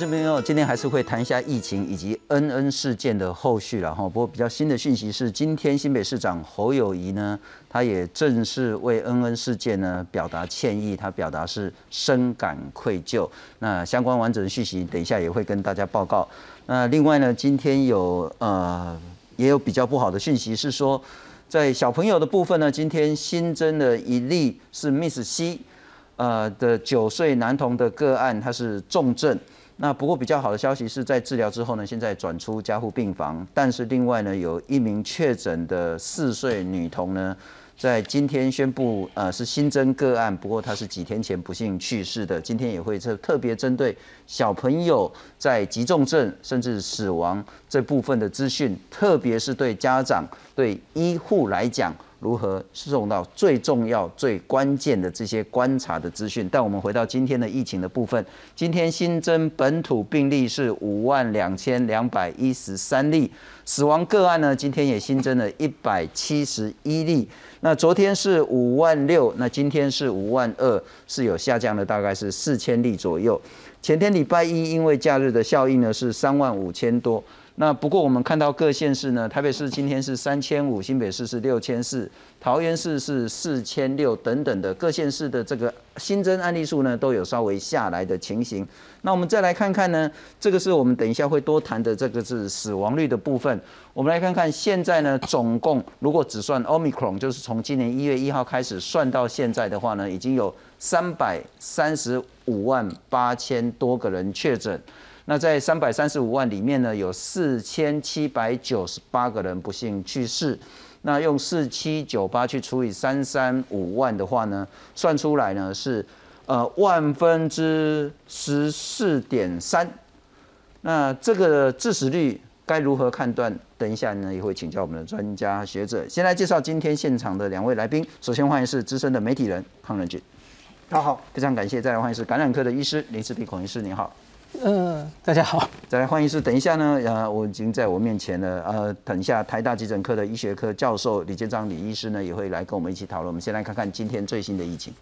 这边哦，今天还是会谈一下疫情以及恩恩事件的后续了哈。不过比较新的讯息是，今天新北市长侯友谊呢，他也正式为恩恩事件呢表达歉意，他表达是深感愧疚。那相关完整的讯息，等一下也会跟大家报告。那另外呢，今天有呃也有比较不好的讯息是说，在小朋友的部分呢，今天新增的一例是 Miss C，呃的九岁男童的个案，他是重症。那不过比较好的消息是在治疗之后呢，现在转出加护病房。但是另外呢，有一名确诊的四岁女童呢，在今天宣布，呃，是新增个案。不过她是几天前不幸去世的。今天也会特特别针对小朋友在急重症甚至死亡这部分的资讯，特别是对家长、对医护来讲。如何送到最重要、最关键的这些观察的资讯？但我们回到今天的疫情的部分，今天新增本土病例是五万两千两百一十三例，死亡个案呢，今天也新增了一百七十一例。那昨天是五万六，那今天是五万二，是有下降的，大概是四千例左右。前天礼拜一因为假日的效应呢，是三万五千多。那不过我们看到各县市呢，台北市今天是三千五，新北市是六千四，桃园市是四千六等等的各县市的这个新增案例数呢，都有稍微下来的情形。那我们再来看看呢，这个是我们等一下会多谈的，这个是死亡率的部分。我们来看看现在呢，总共如果只算 Omicron，就是从今年一月一号开始算到现在的话呢，已经有三百三十五万八千多个人确诊。那在三百三十五万里面呢，有四千七百九十八个人不幸去世。那用四七九八去除以三三五万的话呢，算出来呢是呃万分之十四点三。那这个致死率该如何判断？等一下呢也会请教我们的专家学者。先来介绍今天现场的两位来宾。首先欢迎是资深的媒体人康仁俊，大家好，非常感谢。再来欢迎是感染科的医师林世鼻孔医师，您好。嗯，大家好。再来欢迎是，等一下呢，呃，我已经在我面前了，呃，等一下台大急诊科的医学科教授李建章李医师呢，也会来跟我们一起讨论。我们先来看看今天最新的疫情。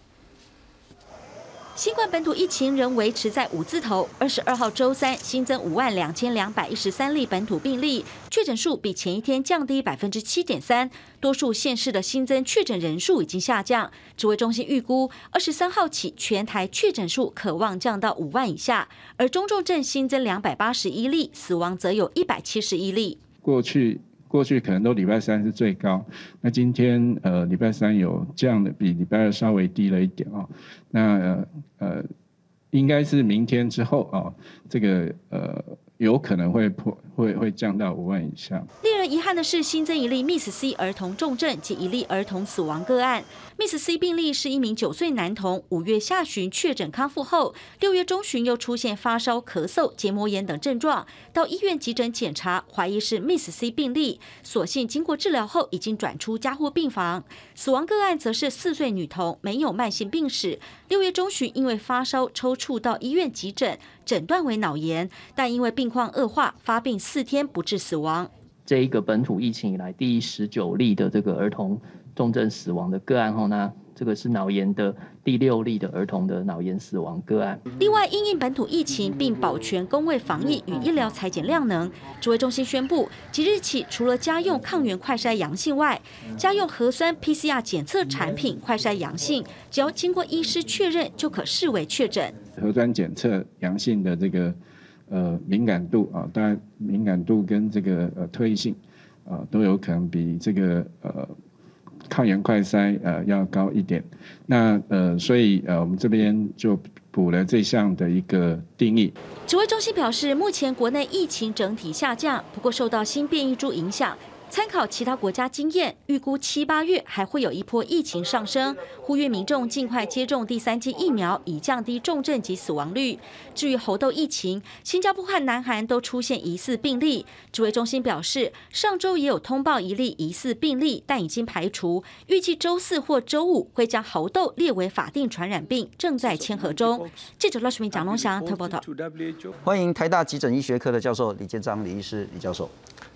新冠本土疫情仍维持在五字头。二十二号周三新增五万两千两百一十三例本土病例，确诊数比前一天降低百分之七点三。多数县市的新增确诊人数已经下降。指挥中心预估，二十三号起全台确诊数可望降到五万以下。而中重症新增两百八十一例，死亡则有一百七十一例。过去。过去可能都礼拜三是最高，那今天呃礼拜三有降的，比礼拜二稍微低了一点啊。那呃应该是明天之后啊，这个呃。有可能会破，会会降到五万以下。令人遗憾的是，新增一例 Miss C 儿童重症及一例儿童死亡个案。Miss C 病例是一名九岁男童，五月下旬确诊康复后，六月中旬又出现发烧、咳嗽、结膜炎等症状，到医院急诊检查，怀疑是 Miss C 病例，所幸经过治疗后已经转出加护病房。死亡个案则是四岁女童，没有慢性病史，六月中旬因为发烧抽搐到医院急诊。诊断为脑炎，但因为病况恶化，发病四天不治死亡。这一个本土疫情以来第十九例的这个儿童重症死亡的个案后呢？这个是脑炎的第六例的儿童的脑炎死亡个案。另外，因应本土疫情，并保全工位防疫与医疗裁剪量能，指挥中心宣布，即日起，除了家用抗原快筛阳性外，家用核酸 PCR 检测产品快筛阳性，只要经过医师确认，就可视为确诊。核酸检测阳性的这个呃敏感度啊，当然敏感度跟这个呃特异性啊，都有可能比这个呃。抗原快筛呃要高一点，那呃所以呃我们这边就补了这项的一个定义。指挥中心表示，目前国内疫情整体下降，不过受到新变异株影响。参考其他国家经验，预估七八月还会有一波疫情上升，呼吁民众尽快接种第三剂疫苗，以降低重症及死亡率。至于猴痘疫情，新加坡和南韩都出现疑似病例。指挥中心表示，上周也有通报一例疑似病例，但已经排除，预计周四或周五会将猴痘列为法定传染病，正在签合中。记者赖世明、蒋龙祥特报道。欢迎台大急诊医学科的教授李建章李医师李教授。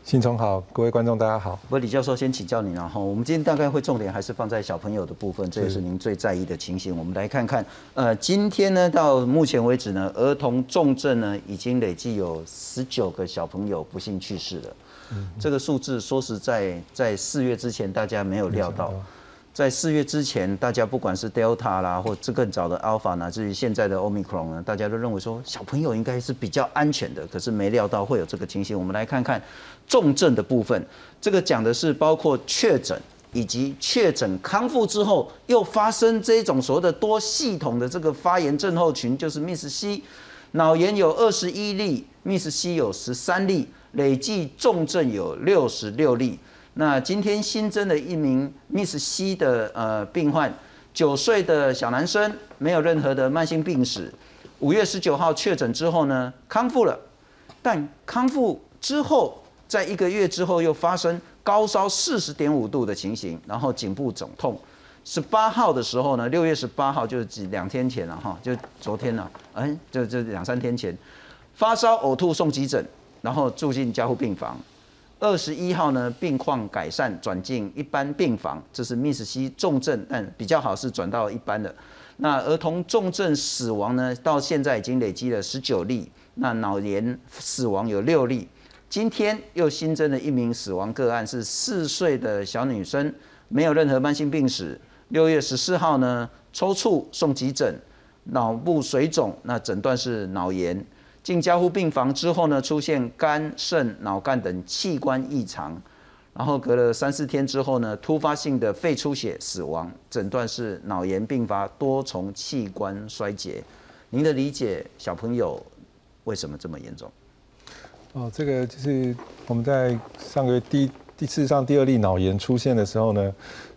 新聪好，各位观众大家好。不，李教授先请教你，了哈我们今天大概会重点还是放在小朋友的部分，这也是您最在意的情形。我们来看看，呃，今天呢到目前为止呢，儿童重症呢已经累计有十九个小朋友不幸去世了。嗯，这个数字说实在，在四月之前大家没有料到。在四月之前，大家不管是 Delta 啦，或者更早的 Alpha，乃至于现在的 Omicron 呢，大家都认为说小朋友应该是比较安全的，可是没料到会有这个情形。我们来看看重症的部分，这个讲的是包括确诊以及确诊康复之后又发生这种所谓的多系统的这个发炎症候群，就是 Miss C 脑炎有二十一例，Miss C 有十三例，累计重症有六十六例。那今天新增的一名 Miss C 的呃病患，九岁的小男生，没有任何的慢性病史。五月十九号确诊之后呢，康复了，但康复之后，在一个月之后又发生高烧四十点五度的情形，然后颈部肿痛。十八号的时候呢，六月十八号就是几两天前了哈，就昨天了，哎，就就两三天前，发烧呕吐送急诊，然后住进加护病房。二十一号呢，病况改善，转进一般病房。这是 Miss C 重症，但比较好是转到一般的。那儿童重症死亡呢，到现在已经累积了十九例。那脑炎死亡有六例。今天又新增了一名死亡个案，是四岁的小女生，没有任何慢性病史。六月十四号呢，抽搐送急诊，脑部水肿，那诊断是脑炎。进加护病房之后呢，出现肝、肾、脑干等器官异常，然后隔了三四天之后呢，突发性的肺出血死亡，诊断是脑炎并发多重器官衰竭。您的理解，小朋友为什么这么严重？哦，这个就是我们在上个月第第次上第二例脑炎出现的时候呢，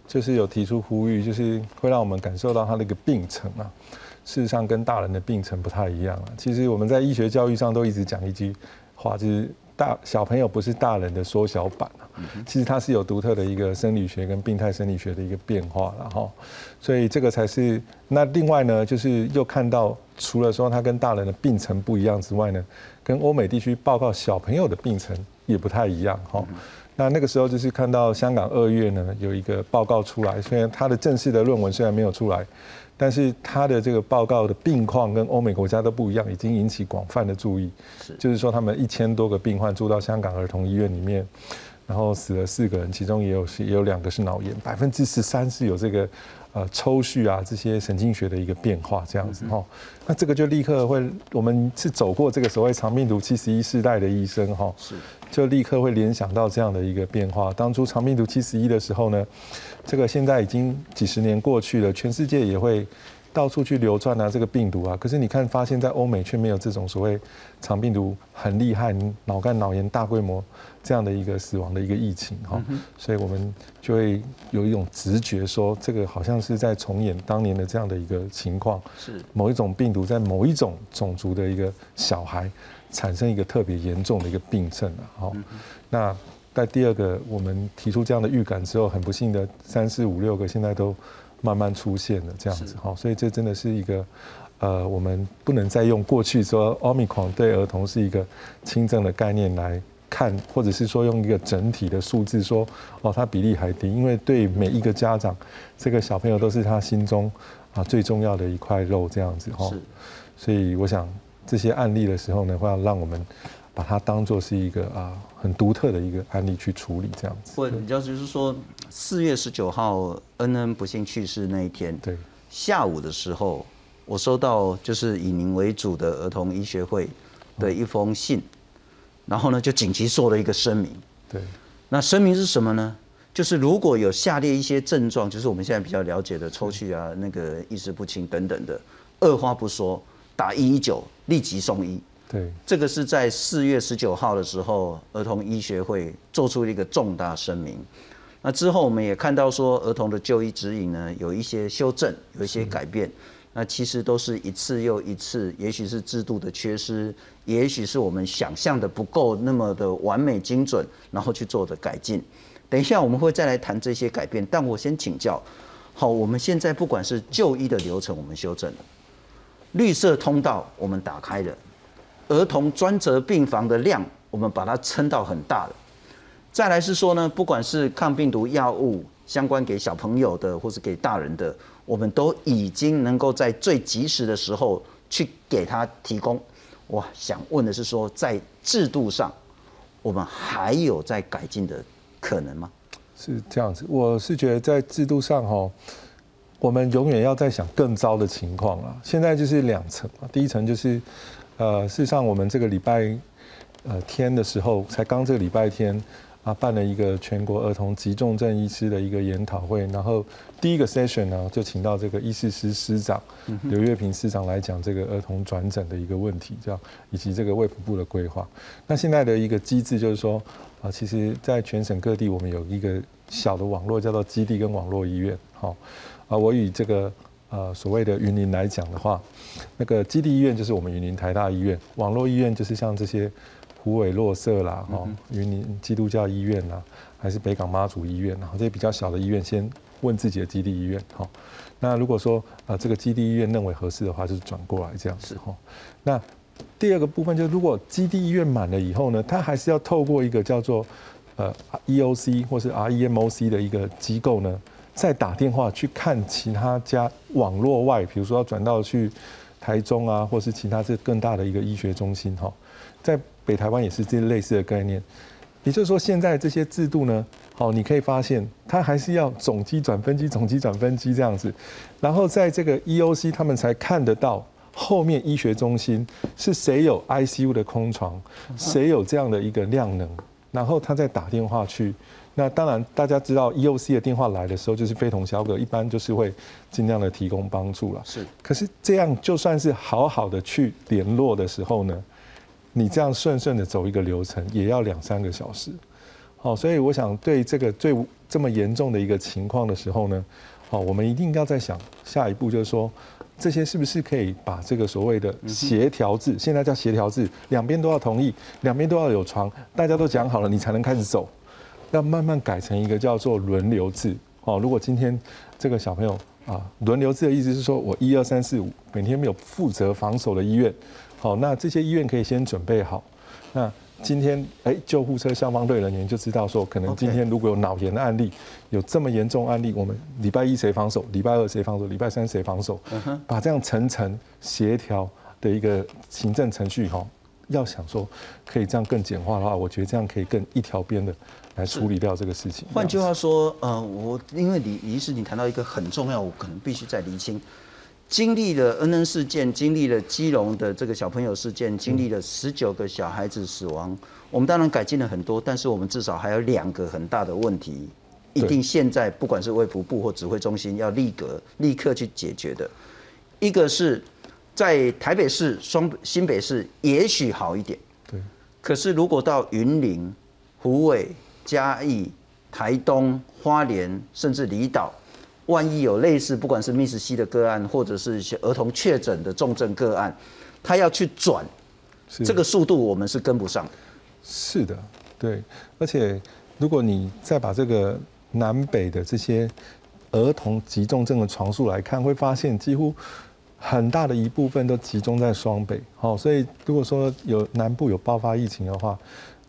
就是有提出呼吁，就是会让我们感受到它的一个病程啊。事实上跟大人的病程不太一样啊。其实我们在医学教育上都一直讲一句话，就是大小朋友不是大人的缩小版啊。其实它是有独特的一个生理学跟病态生理学的一个变化了哈。所以这个才是那另外呢，就是又看到除了说它跟大人的病程不一样之外呢，跟欧美地区报告小朋友的病程也不太一样哈。那那个时候就是看到香港二月呢有一个报告出来，虽然它的正式的论文虽然没有出来。但是他的这个报告的病况跟欧美国家都不一样，已经引起广泛的注意。是，就是说他们一千多个病患住到香港儿童医院里面，然后死了四个人，其中也有也有两个是脑炎，百分之十三是有这个呃抽搐啊这些神经学的一个变化这样子哈。那这个就立刻会，我们是走过这个所谓长病毒七十一世代的医生哈，是，就立刻会联想到这样的一个变化。当初长病毒七十一的时候呢？这个现在已经几十年过去了，全世界也会到处去流传啊，这个病毒啊。可是你看，发现在欧美却没有这种所谓长病毒很厉害、脑干脑炎大规模这样的一个死亡的一个疫情哈。所以我们就会有一种直觉，说这个好像是在重演当年的这样的一个情况，是某一种病毒在某一种种族的一个小孩产生一个特别严重的一个病症了。好，那。在第二个，我们提出这样的预感之后，很不幸的三四五六个现在都慢慢出现了这样子好，所以这真的是一个呃，我们不能再用过去说奥密克戎对儿童是一个轻症的概念来看，或者是说用一个整体的数字说哦，它比例还低，因为对每一个家长，这个小朋友都是他心中啊最重要的一块肉这样子哈，所以我想这些案例的时候呢，会要让我们。把它当做是一个啊很独特的一个案例去处理，这样子。或你就是说，四月十九号恩恩不幸去世那一天，对，下午的时候，我收到就是以您为主的儿童医学会的一封信，然后呢就紧急做了一个声明。对，那声明是什么呢？就是如果有下列一些症状，就是我们现在比较了解的抽搐啊、那个意识不清等等的，二话不说打一一九，立即送医。对，这个是在四月十九号的时候，儿童医学会做出了一个重大声明。那之后我们也看到说，儿童的就医指引呢有一些修正，有一些改变。那其实都是一次又一次，也许是制度的缺失，也许是我们想象的不够那么的完美精准，然后去做的改进。等一下我们会再来谈这些改变，但我先请教。好，我们现在不管是就医的流程，我们修正了，绿色通道我们打开了。儿童专责病房的量，我们把它撑到很大了。再来是说呢，不管是抗病毒药物相关给小朋友的，或是给大人的，我们都已经能够在最及时的时候去给他提供。我想问的是说，在制度上，我们还有在改进的可能吗？是这样子，我是觉得在制度上哈，我们永远要在想更糟的情况啊。现在就是两层啊，第一层就是，呃，事实上我们这个礼拜呃天的时候，才刚这个礼拜天啊，办了一个全国儿童急重症医师的一个研讨会，然后第一个 session 呢，就请到这个医师师师长刘月平师长来讲这个儿童转诊的一个问题，这样以及这个卫福部的规划。那现在的一个机制就是说。啊，其实，在全省各地，我们有一个小的网络，叫做基地跟网络医院。好，啊，我以这个呃所谓的云林来讲的话，那个基地医院就是我们云林台大医院，网络医院就是像这些虎尾洛社啦，哈，云林基督教医院啦，还是北港妈祖医院，然后这些比较小的医院，先问自己的基地医院。好，那如果说啊这个基地医院认为合适的话，就是转过来这样子。哈，那。第二个部分就是，如果基地医院满了以后呢，它还是要透过一个叫做呃 EOC 或是 REMOC 的一个机构呢，再打电话去看其他家网络外，比如说要转到去台中啊，或是其他这更大的一个医学中心哈，在北台湾也是这类似的概念。也就是说，现在这些制度呢，好，你可以发现它还是要总机转分机，总机转分机这样子，然后在这个 EOC 他们才看得到。后面医学中心是谁有 ICU 的空床，谁有这样的一个量能，然后他再打电话去。那当然，大家知道 EOC 的电话来的时候就是非同小可，一般就是会尽量的提供帮助了。是。可是这样就算是好好的去联络的时候呢，你这样顺顺的走一个流程也要两三个小时。好，所以我想对这个最这么严重的一个情况的时候呢，好，我们一定要在想下一步就是说。这些是不是可以把这个所谓的协调制，现在叫协调制，两边都要同意，两边都要有床，大家都讲好了，你才能开始走。要慢慢改成一个叫做轮流制。哦，如果今天这个小朋友啊，轮流制的意思是说我一二三四五每天没有负责防守的医院，好，那这些医院可以先准备好。那今天，哎，救护车消防队人员就知道说，可能今天如果有脑炎的案例，有这么严重案例，我们礼拜一谁防守，礼拜二谁防守，礼拜三谁防守，把这样层层协调的一个行政程序哈，要想说可以这样更简化的话，我觉得这样可以更一条边的来处理掉这个事情。换句话说，呃，我因为李李师你谈到一个很重要，我可能必须再厘清。经历了恩恩事件，经历了基隆的这个小朋友事件，经历了十九个小孩子死亡，我们当然改进了很多，但是我们至少还有两个很大的问题，一定现在不管是卫福部或指挥中心要立刻立刻去解决的。一个是在台北市、双新北市也许好一点，对，可是如果到云林、湖尾、嘉义、台东、花莲，甚至离岛。万一有类似，不管是 Miss C 的个案，或者是一些儿童确诊的重症个案，他要去转，这个速度我们是跟不上。是的，对。而且如果你再把这个南北的这些儿童急重症的床数来看，会发现几乎很大的一部分都集中在双北。好，所以如果说有南部有爆发疫情的话，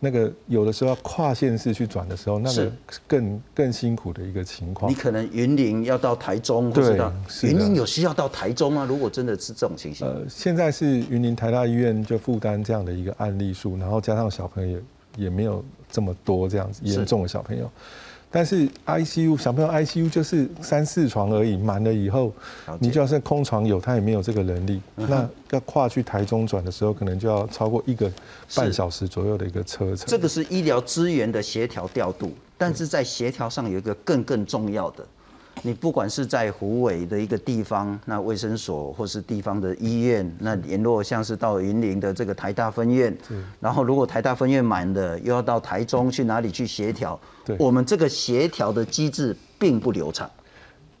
那个有的时候要跨县市去转的时候，那个更更辛苦的一个情况。你可能云林要到台中，对，云林有需要到台中吗？如果真的是这种情形，呃，现在是云林台大医院就负担这样的一个案例数，然后加上小朋友也也没有这么多这样子严重的小朋友。但是 ICU 小朋友 ICU 就是三四床而已，满了以后，你就算空床有，他也没有这个能力。那要跨去台中转的时候，可能就要超过一个半小时左右的一个车程。这个是医疗资源的协调调度，但是在协调上有一个更更重要的。你不管是在湖尾的一个地方，那卫生所或是地方的医院，那联络像是到云林的这个台大分院，然后如果台大分院满了，又要到台中去哪里去协调？对我们这个协调的机制并不流畅。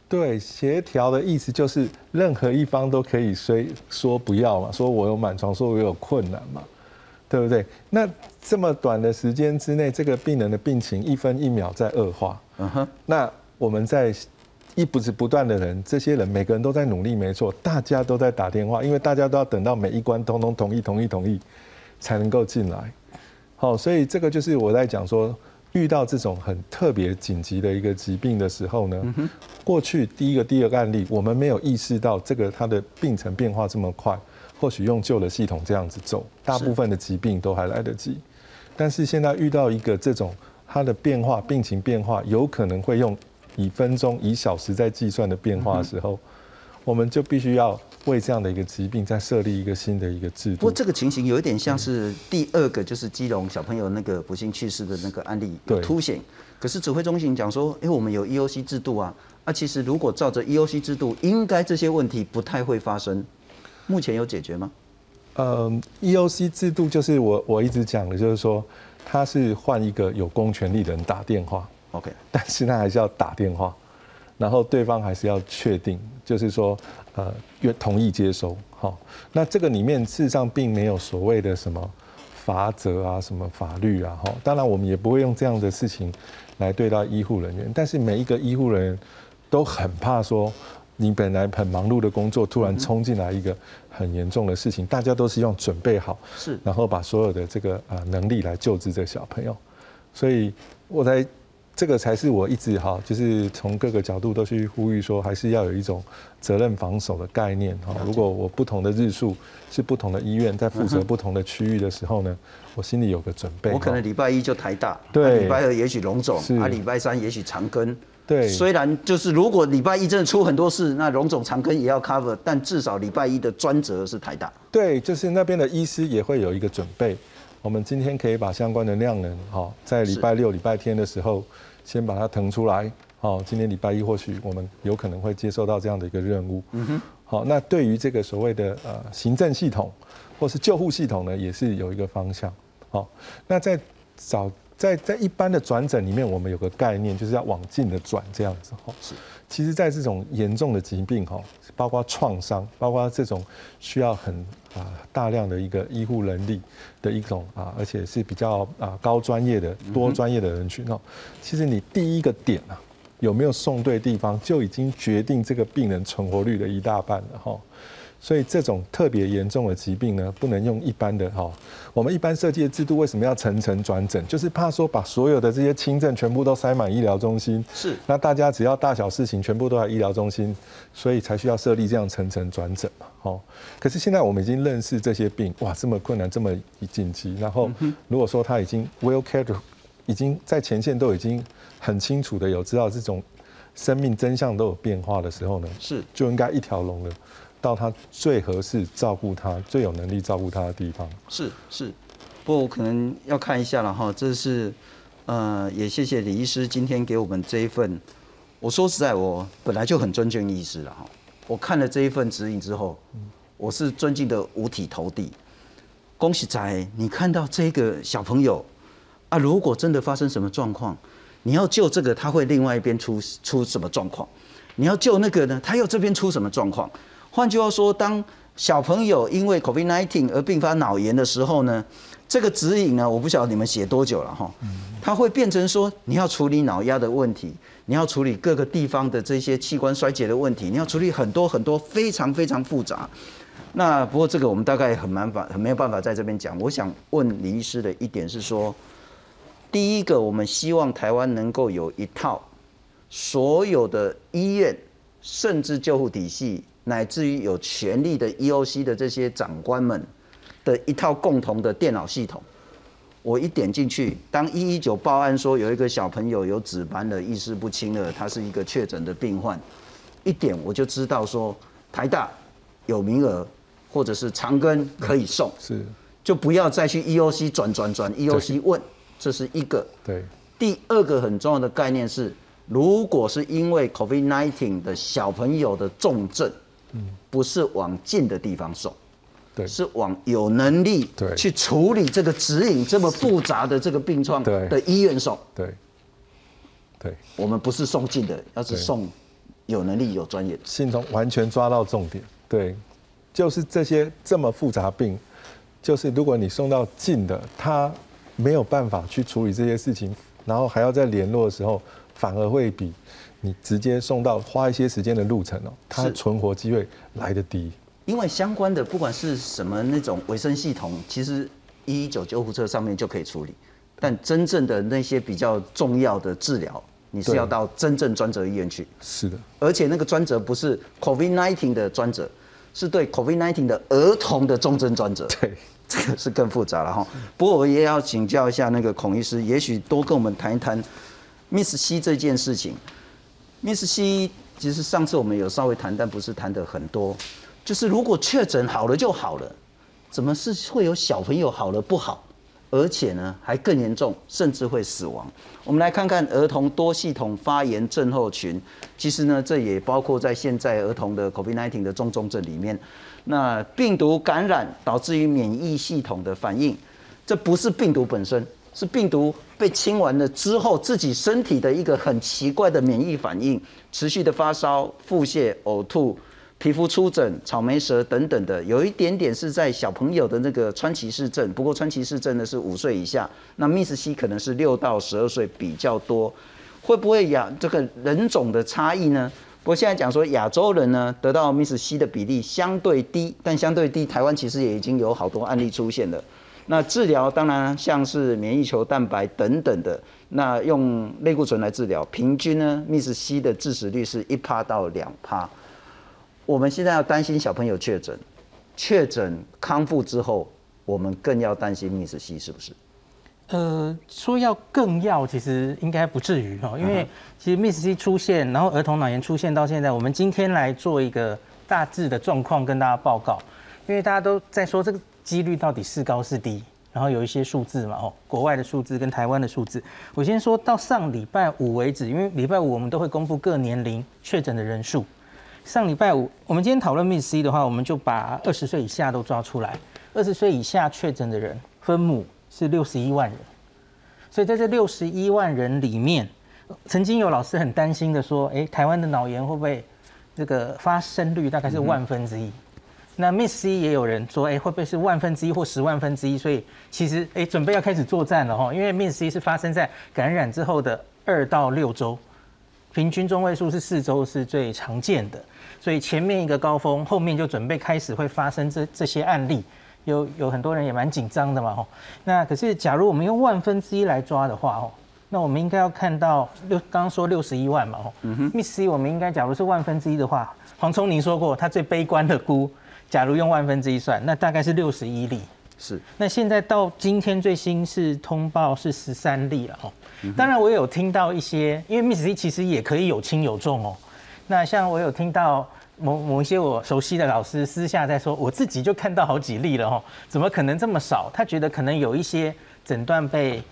对，协调的意思就是任何一方都可以说说不要嘛，说我有满床，说我有困难嘛，对不对？那这么短的时间之内，这个病人的病情一分一秒在恶化。嗯哼，那我们在。一不是不断的人，这些人每个人都在努力，没错，大家都在打电话，因为大家都要等到每一关通通同意、同意、同意，才能够进来。好，所以这个就是我在讲说，遇到这种很特别紧急的一个疾病的时候呢，过去第一个、第二个案例，我们没有意识到这个它的病程变化这么快，或许用旧的系统这样子走，大部分的疾病都还来得及。但是现在遇到一个这种它的变化、病情变化，有可能会用以分钟、以小时在计算的变化的时候，我们就必须要。为这样的一个疾病再设立一个新的一个制度。不过这个情形有一点像是第二个，就是基隆小朋友那个不幸去世的那个案例凸显。可是指挥中心讲说，哎，我们有 EOC 制度啊，啊，其实如果照着 EOC 制度，应该这些问题不太会发生。目前有解决吗？呃，EOC 制度就是我我一直讲的，就是说他是换一个有公权力的人打电话，OK，但是他还是要打电话，然后对方还是要确定，就是说。呃，愿同意接收，好，那这个里面事实上并没有所谓的什么法则啊，什么法律啊，哈，当然我们也不会用这样的事情来对待医护人员，但是每一个医护人员都很怕说，你本来很忙碌的工作突然冲进来一个很严重的事情，大家都是用准备好，是，然后把所有的这个呃能力来救治这个小朋友，所以我在。这个才是我一直哈，就是从各个角度都去呼吁说，还是要有一种责任防守的概念哈。如果我不同的日数是不同的医院在负责不同的区域的时候呢，我心里有个准备。我可能礼拜一就台大，对，礼拜二也许龙总，啊，礼拜三也许长庚。对，虽然就是如果礼拜一真的出很多事，那龙总长庚也要 cover，但至少礼拜一的专责是台大。对，就是那边的医师也会有一个准备。我们今天可以把相关的量能哈，在礼拜六、礼拜天的时候。先把它腾出来，好，今天礼拜一或许我们有可能会接受到这样的一个任务。嗯哼，好，那对于这个所谓的呃行政系统或是救护系统呢，也是有一个方向。好，那在早在在一般的转诊里面，我们有个概念，就是要往近的转这样子。哈，是。其实，在这种严重的疾病，哈，包括创伤，包括这种需要很啊大量的一个医护能力的一种啊，而且是比较啊高专业的多专业的人群哦。其实你第一个点啊，有没有送对地方，就已经决定这个病人存活率的一大半了哈。所以这种特别严重的疾病呢，不能用一般的哈。我们一般设计的制度为什么要层层转诊？就是怕说把所有的这些轻症全部都塞满医疗中心，是。那大家只要大小事情全部都在医疗中心，所以才需要设立这样层层转诊嘛。哦。可是现在我们已经认识这些病，哇，这么困难，这么紧急。然后如果说他已经 well cared，已经在前线都已经很清楚的有知道这种生命真相都有变化的时候呢，是就应该一条龙的。到他最合适照顾他、最有能力照顾他的地方。是是，不过我可能要看一下了哈。这是，呃，也谢谢李医师今天给我们这一份。我说实在，我本来就很尊敬医师了哈。我看了这一份指引之后，我是尊敬的五体投地。恭喜仔，你看到这个小朋友啊，如果真的发生什么状况，你要救这个，他会另外一边出出什么状况？你要救那个呢，他又这边出什么状况？换句话说，当小朋友因为 COVID-19 而并发脑炎的时候呢，这个指引呢，我不晓得你们写多久了哈，它会变成说你要处理脑压的问题，你要处理各个地方的这些器官衰竭的问题，你要处理很多很多非常非常复杂。那不过这个我们大概很难法很没有办法在这边讲。我想问李医师的一点是说，第一个，我们希望台湾能够有一套所有的医院甚至救护体系。乃至于有权力的 EOC 的这些长官们的一套共同的电脑系统，我一点进去，当一一九报案说有一个小朋友有紫斑了意识不清了，他是一个确诊的病患，一点我就知道说台大有名额，或者是长庚可以送，是，就不要再去 EOC 转转转 EOC 问，这是一个。对。第二个很重要的概念是，如果是因为 COVID-19 的小朋友的重症。嗯，不是往近的地方送，对，是往有能力对。去处理这个指引这么复杂的这个病状的医院送，对，对，我们不是送近的，要是送有能力有专业的，信中完全抓到重点，对，就是这些这么复杂病，就是如果你送到近的，他没有办法去处理这些事情，然后还要在联络的时候，反而会比。你直接送到花一些时间的路程哦，它存活机会来得低。因为相关的不管是什么那种卫生系统，其实一一九救护车上面就可以处理。但真正的那些比较重要的治疗，你是要到真正专责医院去。是的，而且那个专责不是 COVID-19 的专责，是对 COVID-19 的儿童的重症专责。对，这个是更复杂了哈。不过我也要请教一下那个孔医师，也许多跟我们谈一谈 Miss C 这件事情。Miss C 其实上次我们有稍微谈，但不是谈的很多。就是如果确诊好了就好了，怎么是会有小朋友好了不好？而且呢，还更严重，甚至会死亡。我们来看看儿童多系统发炎症候群，其实呢，这也包括在现在儿童的 COVID-19 的重重症里面。那病毒感染导致于免疫系统的反应，这不是病毒本身，是病毒被清完了之后，自己身体的一个很奇怪的免疫反应，持续的发烧、腹泻、呕吐。皮肤出疹、草莓舌等等的，有一点点是在小朋友的那个川崎氏症，不过川崎氏症呢是五岁以下，那 Miss C 可能是六到十二岁比较多，会不会亚这个人种的差异呢？不过现在讲说亚洲人呢得到 Miss C 的比例相对低，但相对低，台湾其实也已经有好多案例出现了。那治疗当然像是免疫球蛋白等等的，那用类固醇来治疗，平均呢 Miss C 的致死率是一趴到两趴。我们现在要担心小朋友确诊，确诊康复之后，我们更要担心 Miss C 是不是？呃，说要更要，其实应该不至于哦，因为其实 Miss C 出现，然后儿童脑炎出现到现在，我们今天来做一个大致的状况跟大家报告，因为大家都在说这个几率到底是高是低，然后有一些数字嘛，哦，国外的数字跟台湾的数字，我先说到上礼拜五为止，因为礼拜五我们都会公布各年龄确诊的人数。上礼拜五，我们今天讨论 Miss C 的话，我们就把二十岁以下都抓出来。二十岁以下确诊的人分母是六十一万人，所以在这六十一万人里面，曾经有老师很担心的说：“哎，台湾的脑炎会不会这个发生率大概是万分之一？”那 Miss C 也有人说：“哎，会不会是万分之一或十万分之一？”所以其实哎，准备要开始作战了哈，因为 Miss C 是发生在感染之后的二到六周，平均中位数是四周是最常见的。所以前面一个高峰，后面就准备开始会发生这这些案例，有有很多人也蛮紧张的嘛吼。那可是假如我们用万分之一来抓的话哦，那我们应该要看到六刚刚说六十一万嘛吼。嗯哼。Miss C 我们应该假如是万分之一的话，黄聪您说过他最悲观的估，假如用万分之一算，那大概是六十一例。是。那现在到今天最新是通报是十三例了吼。当然我有听到一些，因为 Miss C 其实也可以有轻有重哦。那像我有听到某某一些我熟悉的老师私下在说，我自己就看到好几例了哦，怎么可能这么少？他觉得可能有一些诊断被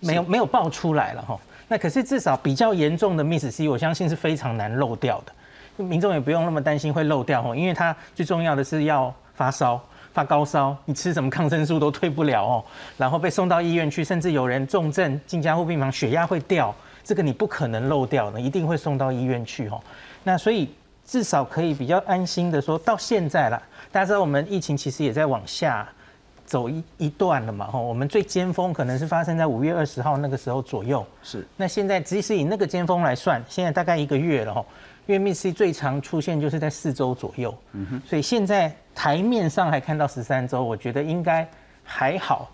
没有没有爆出来了哈。那可是至少比较严重的 Miss C，我相信是非常难漏掉的，民众也不用那么担心会漏掉哦，因为它最重要的是要发烧发高烧，你吃什么抗生素都退不了哦，然后被送到医院去，甚至有人重症进加护病房，血压会掉，这个你不可能漏掉的，一定会送到医院去哦。那所以至少可以比较安心的说，到现在了，大家知道我们疫情其实也在往下走一一段了嘛，吼，我们最尖峰可能是发生在五月二十号那个时候左右。是。那现在即使以那个尖峰来算，现在大概一个月了，吼，因为 Miss 最常出现就是在四周左右。嗯哼。所以现在台面上还看到十三周，我觉得应该还好。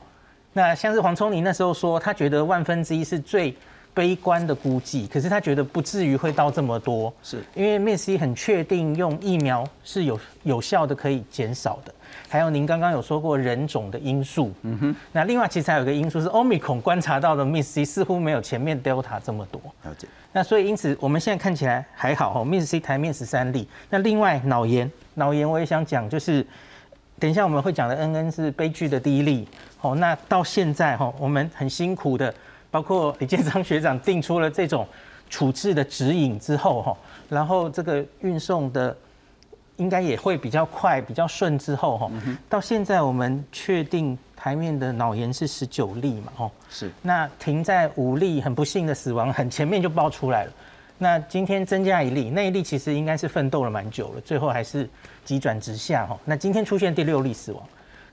那像是黄聪林那时候说，他觉得万分之一是最。悲观的估计，可是他觉得不至于会到这么多，是因为 Miss 很确定用疫苗是有有效的，可以减少的。还有您刚刚有说过人种的因素，嗯哼。那另外其实还有个因素是 Omicron 观察到的 Miss C 似乎没有前面 Delta 这么多。了解。那所以因此我们现在看起来还好哦，Miss C 台面十三例。那另外脑炎，脑炎我也想讲，就是等一下我们会讲的 N N 是悲剧的第一例。好，那到现在哈，我们很辛苦的。包括李建章学长定出了这种处置的指引之后，哈，然后这个运送的应该也会比较快、比较顺之后，哈，到现在我们确定台面的脑炎是十九例嘛，哦，是，那停在五例，很不幸的死亡，很前面就爆出来了。那今天增加一例，那一例其实应该是奋斗了蛮久了，最后还是急转直下，哈。那今天出现第六例死亡，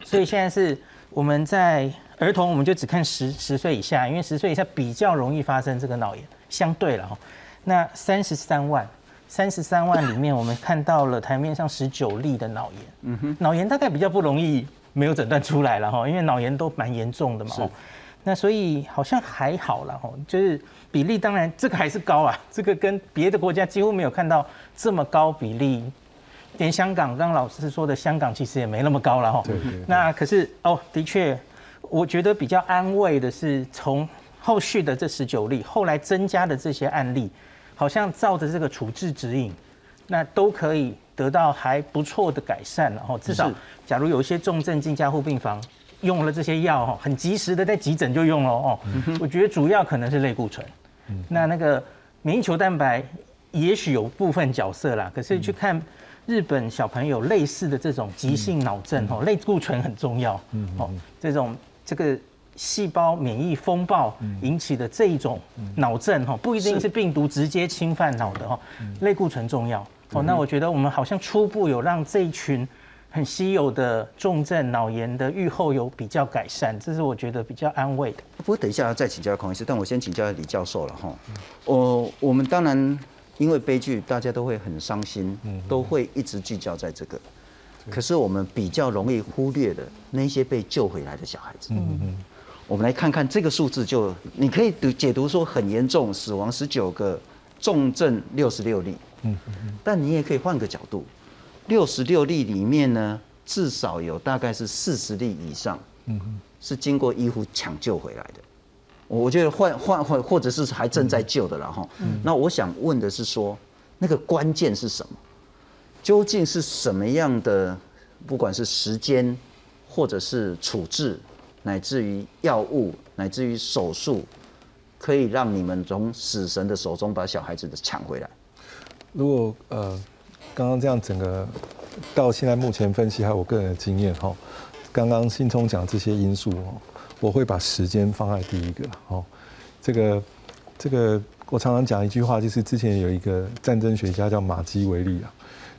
所以现在是我们在。儿童我们就只看十十岁以下，因为十岁以下比较容易发生这个脑炎，相对了哈。那三十三万，三十三万里面，我们看到了台面上十九例的脑炎。嗯哼，脑炎大概比较不容易没有诊断出来了哈，因为脑炎都蛮严重的嘛。那所以好像还好了哈，就是比例当然这个还是高啊，这个跟别的国家几乎没有看到这么高比例。连香港刚刚老师说的，香港其实也没那么高了哈。对对。那可是哦，的确，我觉得比较安慰的是，从后续的这十九例，后来增加的这些案例，好像照着这个处置指引，那都可以得到还不错的改善了哈。至少，假如有一些重症进加护病房，用了这些药哈，很及时的在急诊就用了哦。我觉得主要可能是类固醇。那那个免疫球蛋白也许有部分角色啦，可是去看。日本小朋友类似的这种急性脑症，哦，类固醇很重要，哦，这种这个细胞免疫风暴引起的这一种脑症，哈，不一定是病毒直接侵犯脑的，哈，类固醇重要，哦，那我觉得我们好像初步有让这一群很稀有的重症脑炎的预后有比较改善，这是我觉得比较安慰的。不过等一下要再请教孔医师，但我先请教李教授了，哈，我我们当然。因为悲剧，大家都会很伤心，都会一直聚焦在这个。可是我们比较容易忽略的那些被救回来的小孩子。嗯嗯。我们来看看这个数字，就你可以读解读说很严重，死亡十九个，重症六十六例。嗯。但你也可以换个角度，六十六例里面呢，至少有大概是四十例以上，嗯是经过医护抢救回来的。我觉得换换换，或者是还正在救的了哈。那我想问的是说，那个关键是什么？究竟是什么样的？不管是时间，或者是处置，乃至于药物，乃至于手术，可以让你们从死神的手中把小孩子的抢回来？如果呃，刚刚这样整个到现在目前分析，还有我个人的经验哈，刚刚信聪讲这些因素哦。我会把时间放在第一个哦，这个这个我常常讲一句话，就是之前有一个战争学家叫马基维利啊，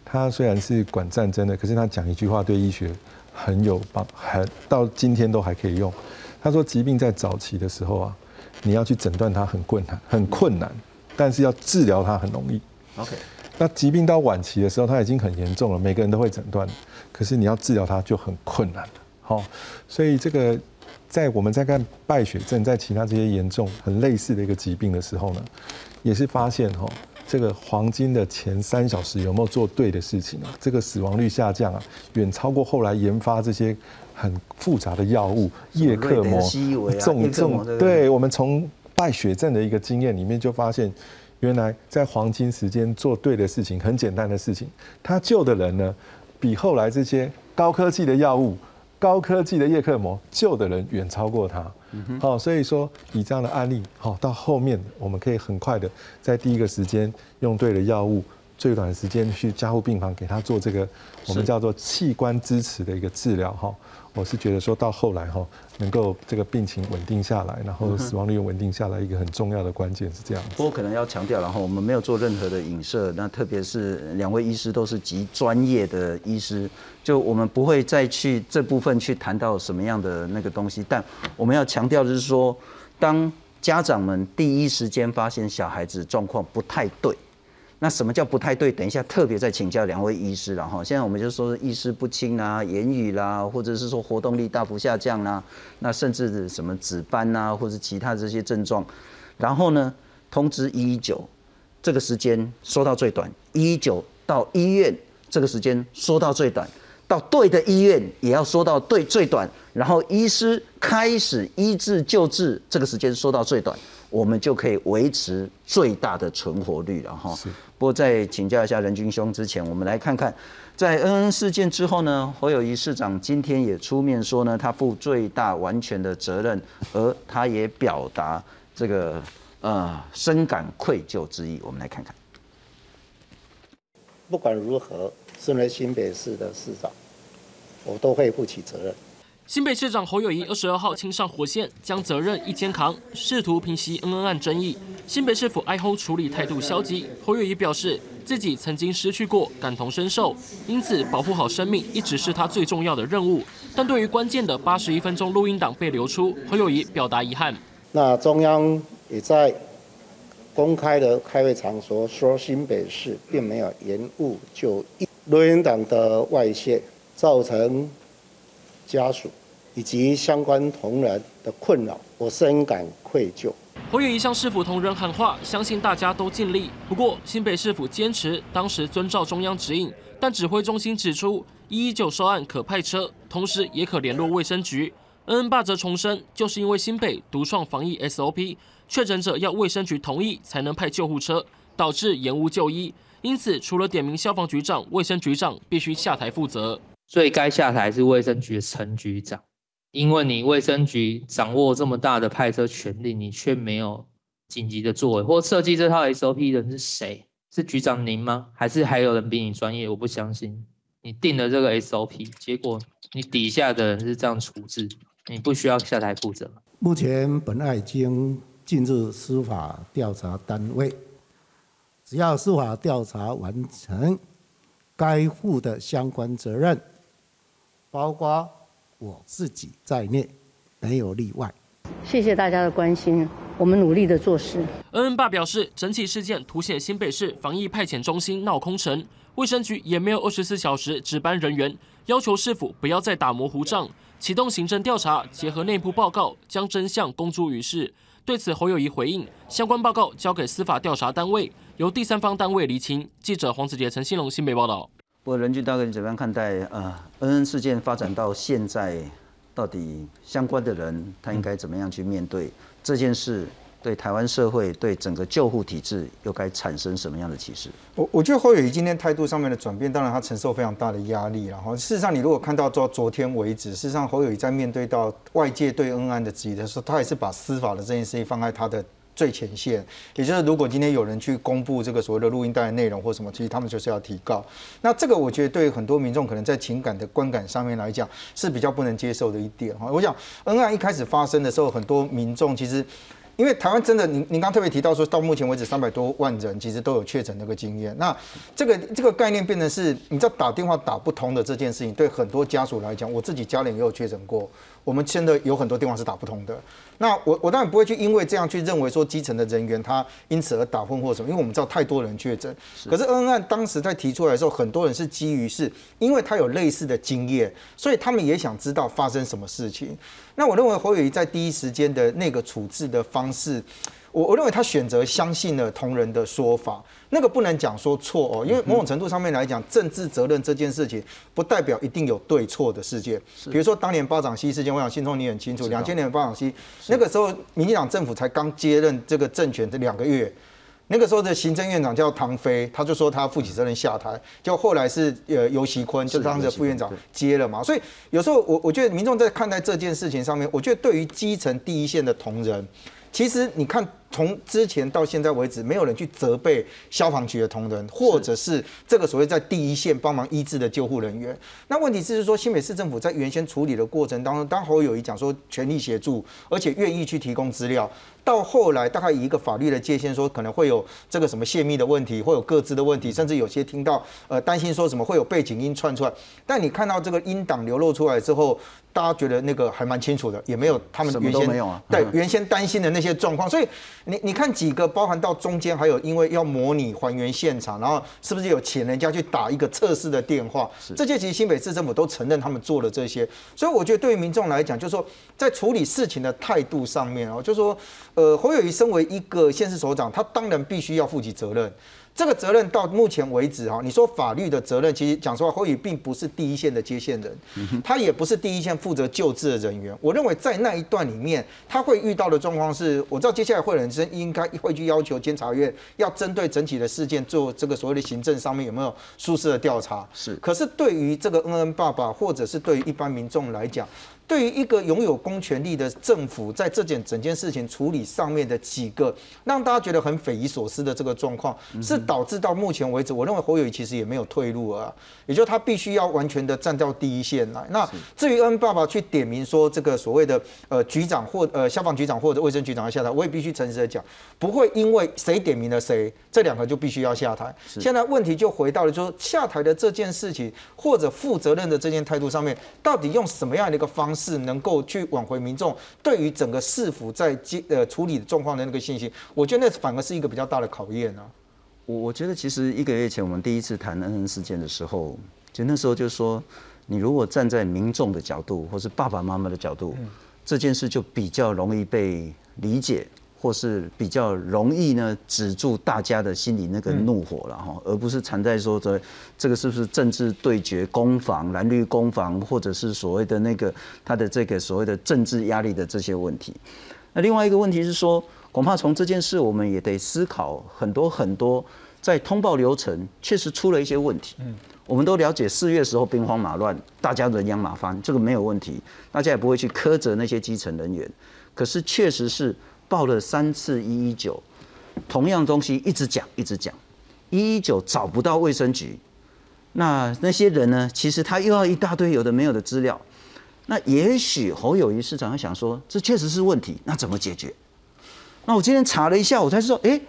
他虽然是管战争的，可是他讲一句话对医学很有帮，还到今天都还可以用。他说，疾病在早期的时候啊，你要去诊断它很困难，很困难，但是要治疗它很容易。OK，那疾病到晚期的时候，它已经很严重了，每个人都会诊断，可是你要治疗它就很困难了。好，所以这个。在我们在看败血症，在其他这些严重、很类似的一个疾病的时候呢，也是发现哈，这个黄金的前三小时有没有做对的事情啊？这个死亡率下降啊，远超过后来研发这些很复杂的药物，叶克膜、重重。对，我们从败血症的一个经验里面就发现，原来在黄金时间做对的事情，很简单的事情，他救的人呢，比后来这些高科技的药物。高科技的叶克膜救的人远超过他，好，所以说以这样的案例，好到后面我们可以很快的在第一个时间用对了药物，最短的时间去加护病房给他做这个我们叫做器官支持的一个治疗，哈。我是觉得说到后来哈，能够这个病情稳定下来，然后死亡率稳定下来，一个很重要的关键是这样。不过可能要强调，然后我们没有做任何的影射，那特别是两位医师都是极专业的医师，就我们不会再去这部分去谈到什么样的那个东西。但我们要强调就是说，当家长们第一时间发现小孩子状况不太对。那什么叫不太对？等一下特别再请教两位医师了哈。现在我们就说意识不清啊，言语啦，或者是说活动力大幅下降啦，那甚至什么紫斑啊，或者其他这些症状，然后呢通知一一九，这个时间说到最短，一一九到医院这个时间说到最短，到对的医院也要说到对最短，然后医师开始医治救治这个时间说到最短。我们就可以维持最大的存活率了哈。不过在请教一下任军兄之前，我们来看看，在恩恩事件之后呢，侯友谊市长今天也出面说呢，他负最大完全的责任，而他也表达这个呃深感愧疚之意。我们来看看。不管如何，身为新北市的市长，我都会负起责任。新北市长侯友谊二十二号亲上火线，将责任一肩扛，试图平息恩恩案争议。新北市府哀后处理态度消极，侯友谊表示自己曾经失去过，感同身受，因此保护好生命一直是他最重要的任务。但对于关键的八十一分钟录音档被流出，侯友谊表达遗憾。那中央也在公开的开会场所说，新北市并没有延误就录音档的外泄，造成。家属以及相关同仁的困扰，我深感愧疚。侯友谊向市府同仁喊话，相信大家都尽力。不过新北市府坚持当时遵照中央指引，但指挥中心指出，一一九收案可派车，同时也可联络卫生局。恩恩爸则重申，就是因为新北独创防疫 SOP，确诊者要卫生局同意才能派救护车，导致延误就医。因此，除了点名消防局长、卫生局长必须下台负责，最该下台是卫生局的陈局长。因为你卫生局掌握这么大的派车权力，你却没有紧急的作为，或设计这套 SOP 的人是谁？是局长您吗？还是还有人比你专业？我不相信。你定了这个 SOP，结果你底下的人是这样处置，你不需要下台负责。目前本案已经进入司法调查单位，只要司法调查完成，该负的相关责任，包括。我自己在内，没有例外。谢谢大家的关心，我们努力的做事。恩恩爸表示，整起事件凸显新北市防疫派遣中心闹空城，卫生局也没有二十四小时值班人员，要求市府不要再打模糊仗，启动行政调查，结合内部报告，将真相公诸于世。对此，侯友谊回应，相关报告交给司法调查单位，由第三方单位厘清。记者黄子杰、陈新龙新北报道。不过，任俊大哥，你怎么样看待啊恩恩事件发展到现在，到底相关的人他应该怎么样去面对这件事？对台湾社会、对整个救护体制又该产生什么样的启示？我我觉得侯友谊今天态度上面的转变，当然他承受非常大的压力然后事实上，你如果看到到昨天为止，事实上侯友谊在面对到外界对恩安的质疑的时候，他也是把司法的这件事情放在他的。最前线，也就是如果今天有人去公布这个所谓的录音带的内容或什么，其实他们就是要提告。那这个我觉得对很多民众可能在情感的观感上面来讲是比较不能接受的一点哈。我想恩爱一开始发生的时候，很多民众其实。因为台湾真的，您您刚特别提到说，到目前为止三百多万人其实都有确诊那个经验。那这个这个概念变成是，你知道打电话打不通的这件事情，对很多家属来讲，我自己家人也有确诊过，我们真的有很多电话是打不通的。那我我当然不会去因为这样去认为说基层的人员他因此而打混或什么，因为我们知道太多人确诊。可是恩案当时在提出来的时候，很多人是基于是因为他有类似的经验，所以他们也想知道发生什么事情。那我认为侯友谊在第一时间的那个处置的方式，我我认为他选择相信了同仁的说法，那个不能讲说错哦，因为某种程度上面来讲，政治责任这件事情不代表一定有对错的事件。比如说当年巴掌溪事件，我想信聪你很清楚，两千年巴掌溪那个时候，民进党政府才刚接任这个政权这两个月。那个时候的行政院长叫唐飞，他就说他负起责任下台，就后来是呃尤习坤就当时的副院长接了嘛。所以有时候我我觉得民众在看待这件事情上面，我觉得对于基层第一线的同仁，其实你看。从之前到现在为止，没有人去责备消防局的同仁，或者是这个所谓在第一线帮忙医治的救护人员。那问题是说，新北市政府在原先处理的过程当中，当侯友谊讲说全力协助，而且愿意去提供资料，到后来大概以一个法律的界限说，可能会有这个什么泄密的问题，会有各自的问题，甚至有些听到呃担心说什么会有背景音串出来。但你看到这个音档流露出来之后，大家觉得那个还蛮清楚的，也没有他们原先没有啊对原先担心的那些状况，所以。你你看几个，包含到中间还有，因为要模拟还原现场，然后是不是有请人家去打一个测试的电话？这些其实新北市政府都承认他们做了这些，所以我觉得对于民众来讲，就是说在处理事情的态度上面哦，就是说，呃，侯友谊身为一个县市首长，他当然必须要负起责任。这个责任到目前为止哈，你说法律的责任，其实讲实话，侯宇并不是第一线的接线人，他也不是第一线负责救治的人员。我认为在那一段里面，他会遇到的状况是，我知道接下来会人生应该会去要求监察院要针对整体的事件做这个所谓的行政上面有没有疏失的调查。是，可是对于这个恩恩爸爸，或者是对于一般民众来讲，对于一个拥有公权力的政府，在这件整件事情处理上面的几个让大家觉得很匪夷所思的这个状况，是导致到目前为止，我认为侯友谊其实也没有退路啊，也就他必须要完全的站到第一线来。那至于恩爸爸去点名说这个所谓的呃局长或呃消防局长或者卫生局长要下台，我也必须诚实的讲，不会因为谁点名了谁，这两个就必须要下台。现在问题就回到了，就是下台的这件事情或者负责任的这件态度上面，到底用什么样的一个方？是能够去挽回民众对于整个市府在接呃处理状况的那个信心，我觉得那反而是一个比较大的考验啊。我我觉得其实一个月前我们第一次谈恩恩事件的时候，就那时候就说，你如果站在民众的角度，或是爸爸妈妈的角度，这件事就比较容易被理解，或是比较容易呢止住大家的心里那个怒火了哈，而不是缠在说这这个是不是政治对决攻防蓝绿攻防，或者是所谓的那个他的这个所谓的政治压力的这些问题。那另外一个问题是说，恐怕从这件事我们也得思考很多很多，在通报流程确实出了一些问题。嗯。我们都了解四月时候兵荒马乱，大家人仰马翻，这个没有问题，大家也不会去苛责那些基层人员。可是确实是报了三次一一九，同样东西一直讲一直讲，一一九找不到卫生局，那那些人呢？其实他又要一大堆有的没有的资料。那也许侯友谊市长想说，这确实是问题，那怎么解决？那我今天查了一下，我才知道，哎，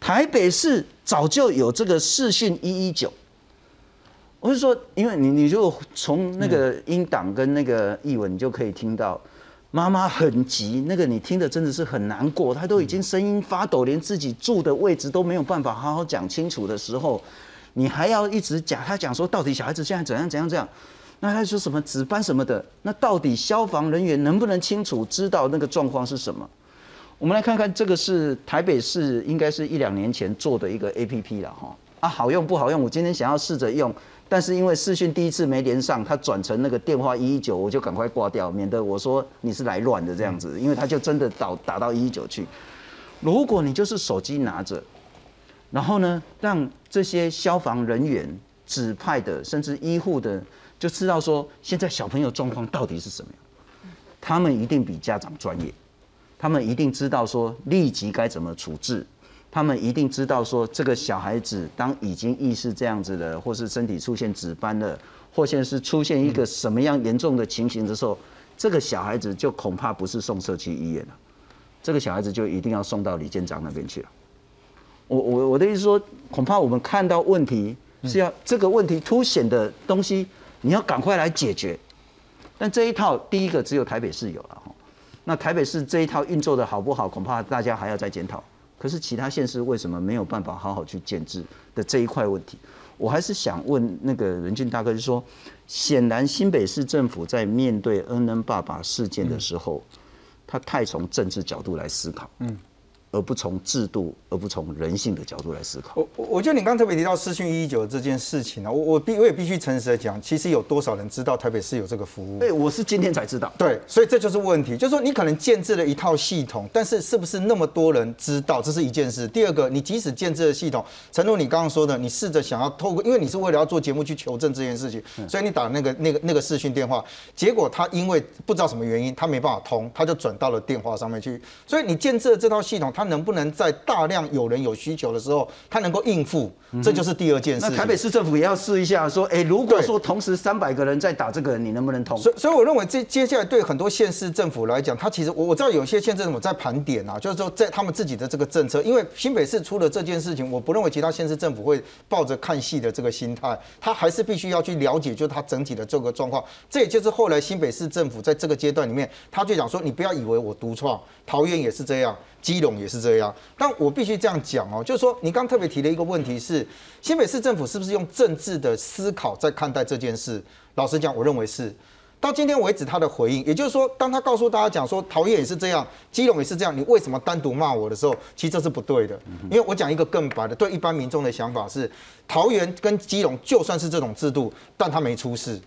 台北市早就有这个视讯一一九。我是说，因为你，你就从那个音档跟那个译文，你就可以听到妈妈很急，那个你听的真的是很难过，她都已经声音发抖，连自己住的位置都没有办法好好讲清楚的时候，你还要一直讲，他讲说到底小孩子现在怎样怎样怎样，那他说什么值班什么的，那到底消防人员能不能清楚知道那个状况是什么？我们来看看这个是台北市应该是一两年前做的一个 A P P 了哈，啊好用不好用？我今天想要试着用。但是因为视讯第一次没连上，他转成那个电话一一九，我就赶快挂掉，免得我说你是来乱的这样子。因为他就真的打打到一一九去。如果你就是手机拿着，然后呢，让这些消防人员指派的，甚至医护的，就知道说现在小朋友状况到底是什么样，他们一定比家长专业，他们一定知道说立即该怎么处置。他们一定知道说，这个小孩子当已经意识这样子了，或是身体出现紫斑了，或现在是出现一个什么样严重的情形的时候，这个小孩子就恐怕不是送社区医院了，这个小孩子就一定要送到李建章那边去了。我我我的意思说，恐怕我们看到问题是要这个问题凸显的东西，你要赶快来解决。但这一套第一个只有台北市有了哈，那台北市这一套运作的好不好，恐怕大家还要再检讨。可是其他县市为什么没有办法好好去建制的这一块问题？我还是想问那个任俊大哥，就说，显然新北市政府在面对恩恩爸爸事件的时候，他太从政治角度来思考。嗯。而不从制度，而不从人性的角度来思考。我我我觉得你刚特别提到私讯一一九这件事情呢，我我必我也必须诚实的讲，其实有多少人知道台北市有这个服务？对，我是今天才知道。对，所以这就是问题，就是说你可能建制了一套系统，但是是不是那么多人知道，这是一件事。第二个，你即使建制了系统，陈如你刚刚说的，你试着想要透过，因为你是为了要做节目去求证这件事情，所以你打那个那个那个视讯电话，结果他因为不知道什么原因，他没办法通，他就转到了电话上面去。所以你建制了这套系统，它能不能在大量有人有需求的时候，他能够应付，这就是第二件事。那台北市政府也要试一下，说，哎，如果说同时三百个人在打这个，你能不能通？所以，所以我认为这接下来对很多县市政府来讲，他其实我我知道有些县政府在盘点啊，就是说在他们自己的这个政策，因为新北市出了这件事情，我不认为其他县市政府会抱着看戏的这个心态，他还是必须要去了解，就是他整体的这个状况。这也就是后来新北市政府在这个阶段里面，他就讲说，你不要以为我独创，桃园也是这样。基隆也是这样，但我必须这样讲哦，就是说，你刚特别提的一个问题是，新北市政府是不是用政治的思考在看待这件事？老实讲，我认为是。到今天为止，他的回应，也就是说，当他告诉大家讲说，桃园也是这样，基隆也是这样，你为什么单独骂我的时候，其实这是不对的。因为我讲一个更白的，对一般民众的想法是，桃园跟基隆就算是这种制度，但他没出事。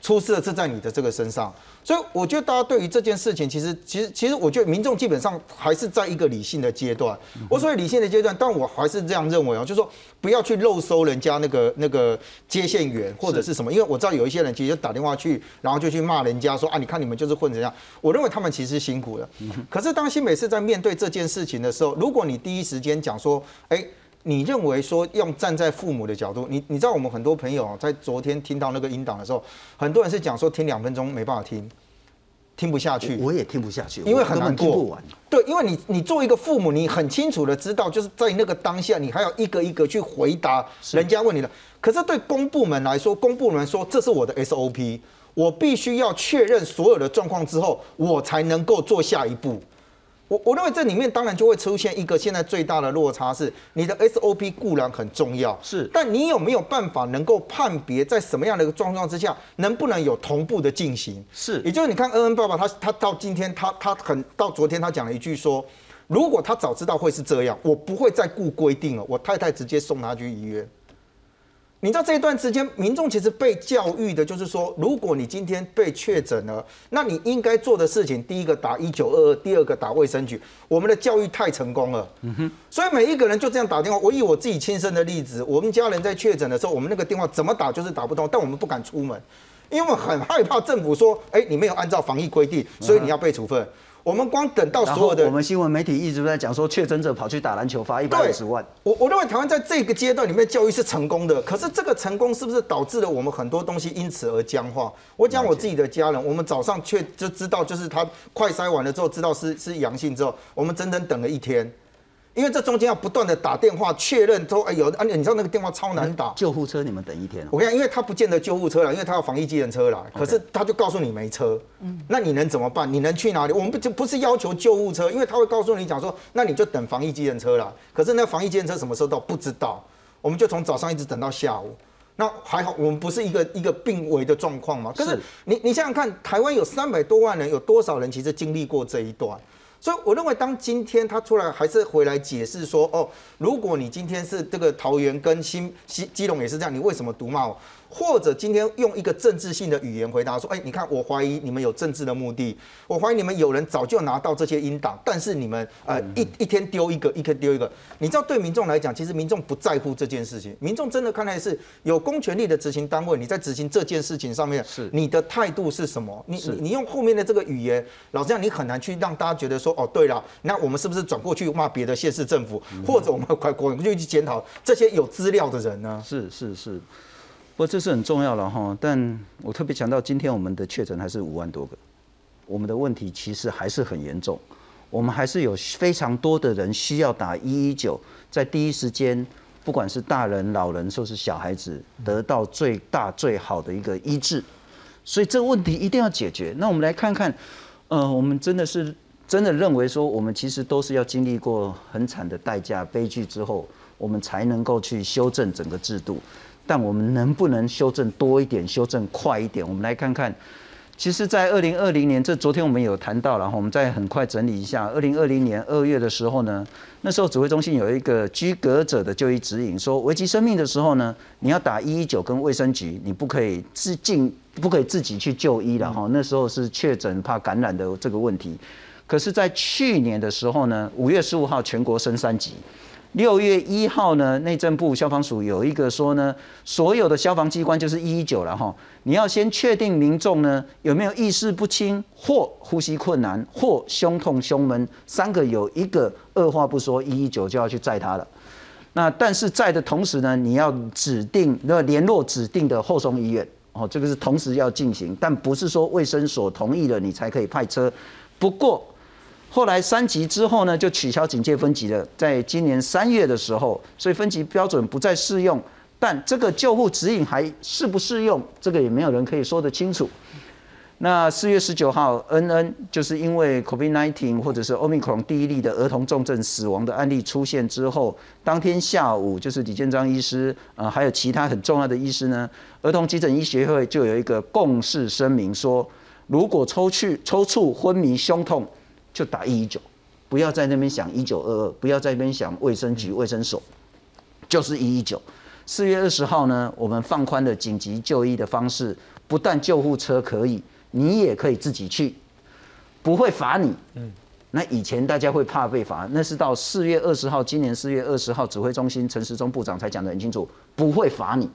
出事的是在你的这个身上，所以我觉得大家对于这件事情，其实其实其实我觉得民众基本上还是在一个理性的阶段。我所谓理性的阶段，但我还是这样认为哦，就是说不要去漏收人家那个那个接线员或者是什么，因为我知道有一些人其实打电话去，然后就去骂人家说啊，你看你们就是混成这样。我认为他们其实辛苦了。可是当新北市在面对这件事情的时候，如果你第一时间讲说，哎。你认为说用站在父母的角度，你你知道我们很多朋友在昨天听到那个音档的时候，很多人是讲说听两分钟没办法听，听不下去。我也听不下去，因为很难过。对，因为你你作为一个父母，你很清楚的知道，就是在那个当下，你还要一个一个去回答人家问你的。可是对公部门来说，公部门说这是我的 SOP，我必须要确认所有的状况之后，我才能够做下一步。我我认为这里面当然就会出现一个现在最大的落差是，你的 SOP 固然很重要，是，但你有没有办法能够判别在什么样的一个状况之下，能不能有同步的进行？是，也就是你看恩恩爸爸他他到今天他他很到昨天他讲了一句说，如果他早知道会是这样，我不会再顾规定了，我太太直接送他去医院。你知道这一段时间，民众其实被教育的就是说，如果你今天被确诊了，那你应该做的事情，第一个打一九二二，第二个打卫生局。我们的教育太成功了，嗯哼，所以每一个人就这样打电话。我以我自己亲身的例子，我们家人在确诊的时候，我们那个电话怎么打就是打不通，但我们不敢出门，因为我们很害怕政府说，哎，你没有按照防疫规定，所以你要被处分。我们光等到所有的，我们新闻媒体一直在讲说，确诊者跑去打篮球，罚一百五十万。我我认为台湾在这个阶段里面教育是成功的，可是这个成功是不是导致了我们很多东西因此而僵化？我讲我自己的家人，我们早上却就知道，就是他快筛完了之后，知道是是阳性之后，我们整整等了一天。因为这中间要不断的打电话确认，说哎有啊，你知道那个电话超难打。救护车你们等一天。我跟你讲，因为他不见得救护车了，因为他要防疫机人车啦，可是他就告诉你没车。嗯。那你能怎么办？你能去哪里？我们不就不是要求救护车，因为他会告诉你讲说，那你就等防疫机人车啦。可是那防疫机人车什么时候到？不知道。我们就从早上一直等到下午。那还好，我们不是一个一个病危的状况嘛。可是你你想想看，台湾有三百多万人，有多少人其实经历过这一段？所以我认为，当今天他出来还是回来解释说，哦，如果你今天是这个桃园跟新新基隆也是这样，你为什么毒骂我？或者今天用一个政治性的语言回答说：“哎，你看，我怀疑你们有政治的目的，我怀疑你们有人早就拿到这些音档，但是你们呃一一天丢一个，一天丢一个。你知道，对民众来讲，其实民众不在乎这件事情，民众真的看来是有公权力的执行单位，你在执行这件事情上面，是你的态度是什么？你你你用后面的这个语言，老这样你很难去让大家觉得说，哦，对了，那我们是不是转过去骂别的县市政府，或者我们快过就去检讨这些有资料的人呢？是是是。”不过这是很重要了哈，但我特别强调，今天我们的确诊还是五万多个，我们的问题其实还是很严重，我们还是有非常多的人需要打一一九，在第一时间，不管是大人、老人，或是小孩子，得到最大最好的一个医治，所以这个问题一定要解决。那我们来看看，呃，我们真的是真的认为说，我们其实都是要经历过很惨的代价、悲剧之后，我们才能够去修正整个制度。但我们能不能修正多一点，修正快一点？我们来看看，其实，在二零二零年，这昨天我们有谈到，然后我们再很快整理一下。二零二零年二月的时候呢，那时候指挥中心有一个居隔者的就医指引，说危及生命的时候呢，你要打一一九跟卫生局，你不可以自进，不可以自己去就医了哈。那时候是确诊怕感染的这个问题。可是，在去年的时候呢，五月十五号全国升三级。六月一号呢，内政部消防署有一个说呢，所有的消防机关就是一一九了哈，你要先确定民众呢有没有意识不清或呼吸困难或胸痛胸闷三个有一个二话不说一一九就要去载他了。那但是在的同时呢，你要指定要联络指定的后送医院哦，这个是同时要进行，但不是说卫生所同意了你才可以派车。不过。后来三级之后呢，就取消警戒分级了。在今年三月的时候，所以分级标准不再适用。但这个救护指引还适不适用，这个也没有人可以说得清楚。那四月十九号，N N 就是因为 COVID-19 或者是 Omicron 第一例的儿童重症死亡的案例出现之后，当天下午就是李建章医师，呃，还有其他很重要的医师呢，儿童急诊医学会就有一个共识声明说，如果抽去抽搐、昏迷、胸痛。就打一一九，不要在那边想一九二二，不要在那边想卫生局、卫生所，就是一一九。四月二十号呢，我们放宽了紧急就医的方式，不但救护车可以，你也可以自己去，不会罚你。嗯，那以前大家会怕被罚，那是到四月二十号，今年四月二十号，指挥中心陈时中部长才讲得很清楚，不会罚你。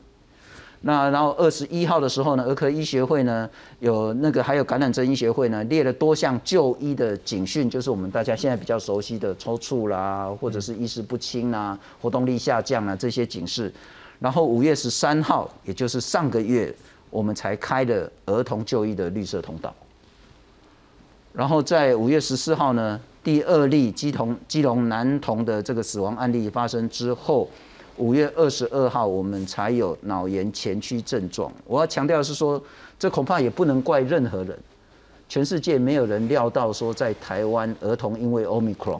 那然后二十一号的时候呢，儿科医学会呢有那个还有感染症医学会呢列了多项就医的警讯，就是我们大家现在比较熟悉的抽搐啦，或者是意识不清啊、活动力下降啊这些警示。然后五月十三号，也就是上个月，我们才开了儿童就医的绿色通道。然后在五月十四号呢，第二例基同基隆男童的这个死亡案例发生之后。五月二十二号，我们才有脑炎前驱症状。我要强调的是说，这恐怕也不能怪任何人。全世界没有人料到说在台湾儿童因为 Omicron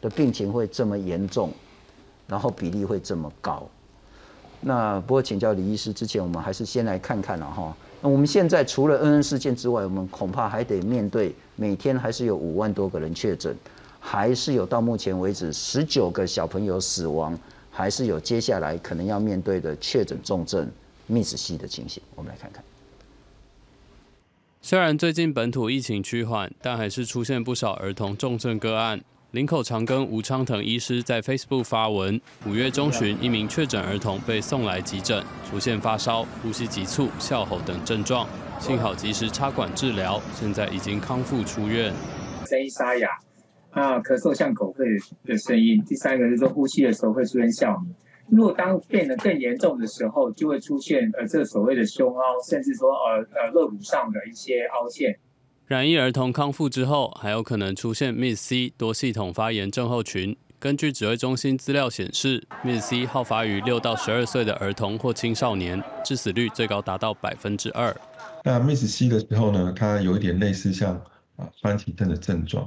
的病情会这么严重，然后比例会这么高。那不过请教李医师之前，我们还是先来看看了哈。那我们现在除了恩恩事件之外，我们恐怕还得面对每天还是有五万多个人确诊，还是有到目前为止十九个小朋友死亡，还是有接下来可能要面对的确诊重症 Miss C 的情形。我们来看看。虽然最近本土疫情趋缓，但还是出现不少儿童重症个案。林口长庚吴昌腾医师在 Facebook 发文：五月中旬，一名确诊儿童被送来急诊，出现发烧、呼吸急促、笑吼等症状，幸好及时插管治疗，现在已经康复出院。声音沙哑，啊，咳嗽像狗吠的声音。第三个是说，呼吸的时候会出现哮鸣。如果当变得更严重的时候，就会出现呃这所谓的胸凹，甚至说呃呃肋骨上的一些凹陷。染疫儿童康复之后，还有可能出现 Miss C 多系统发炎症候群。根据指挥中心资料显示，Miss C 好发于六到十二岁的儿童或青少年，致死率最高达到百分之二。那 MIS C 的时候呢，它有一点类似像啊番茄症的症状，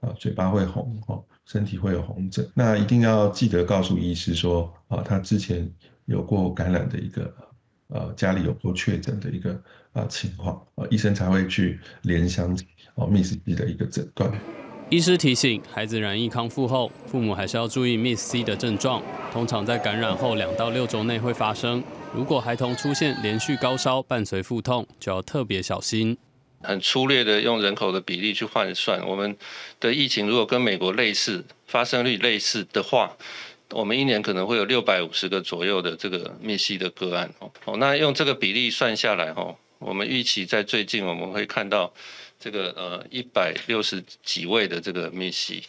啊嘴巴会红，哦身体会有红疹。那一定要记得告诉医师说，啊他之前有过感染的一个。呃，家里有过确诊的一个啊情况，啊，医生才会去联想哦 Miss C 的一个诊断。医师提醒，孩子染疫康复后，父母还是要注意 Miss C 的症状，通常在感染后两到六周内会发生。如果孩童出现连续高烧伴随腹痛，就要特别小心。很粗略的用人口的比例去换算，我们的疫情如果跟美国类似，发生率类似的话。我们一年可能会有六百五十个左右的这个密西的个案哦，哦，那用这个比例算下来哦，我们预期在最近我们会看到这个呃一百六十几位的这个密西。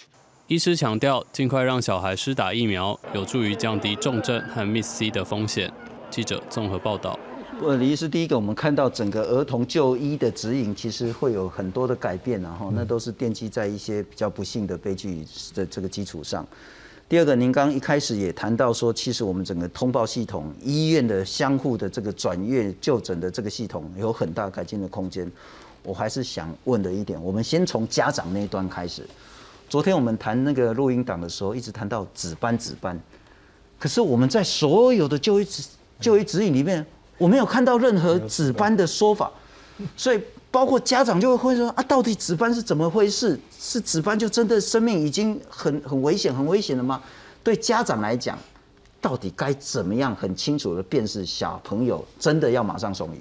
医师强调，尽快让小孩施打疫苗，有助于降低重症和 Miss C 的风险。记者综合报道。呃，李医师，第一个我们看到整个儿童就医的指引其实会有很多的改变，然后那都是奠基在一些比较不幸的悲剧的这个基础上。第二个，您刚一开始也谈到说，其实我们整个通报系统、医院的相互的这个转院就诊的这个系统有很大改进的空间。我还是想问的一点，我们先从家长那一端开始。昨天我们谈那个录音档的时候，一直谈到值班值班，可是我们在所有的就医指就医指引里面，我没有看到任何值班的说法，所以。包括家长就会说啊，到底值班是怎么回事？是值班就真的生命已经很很危险、很危险了吗？对家长来讲，到底该怎么样很清楚的辨识小朋友真的要马上送医？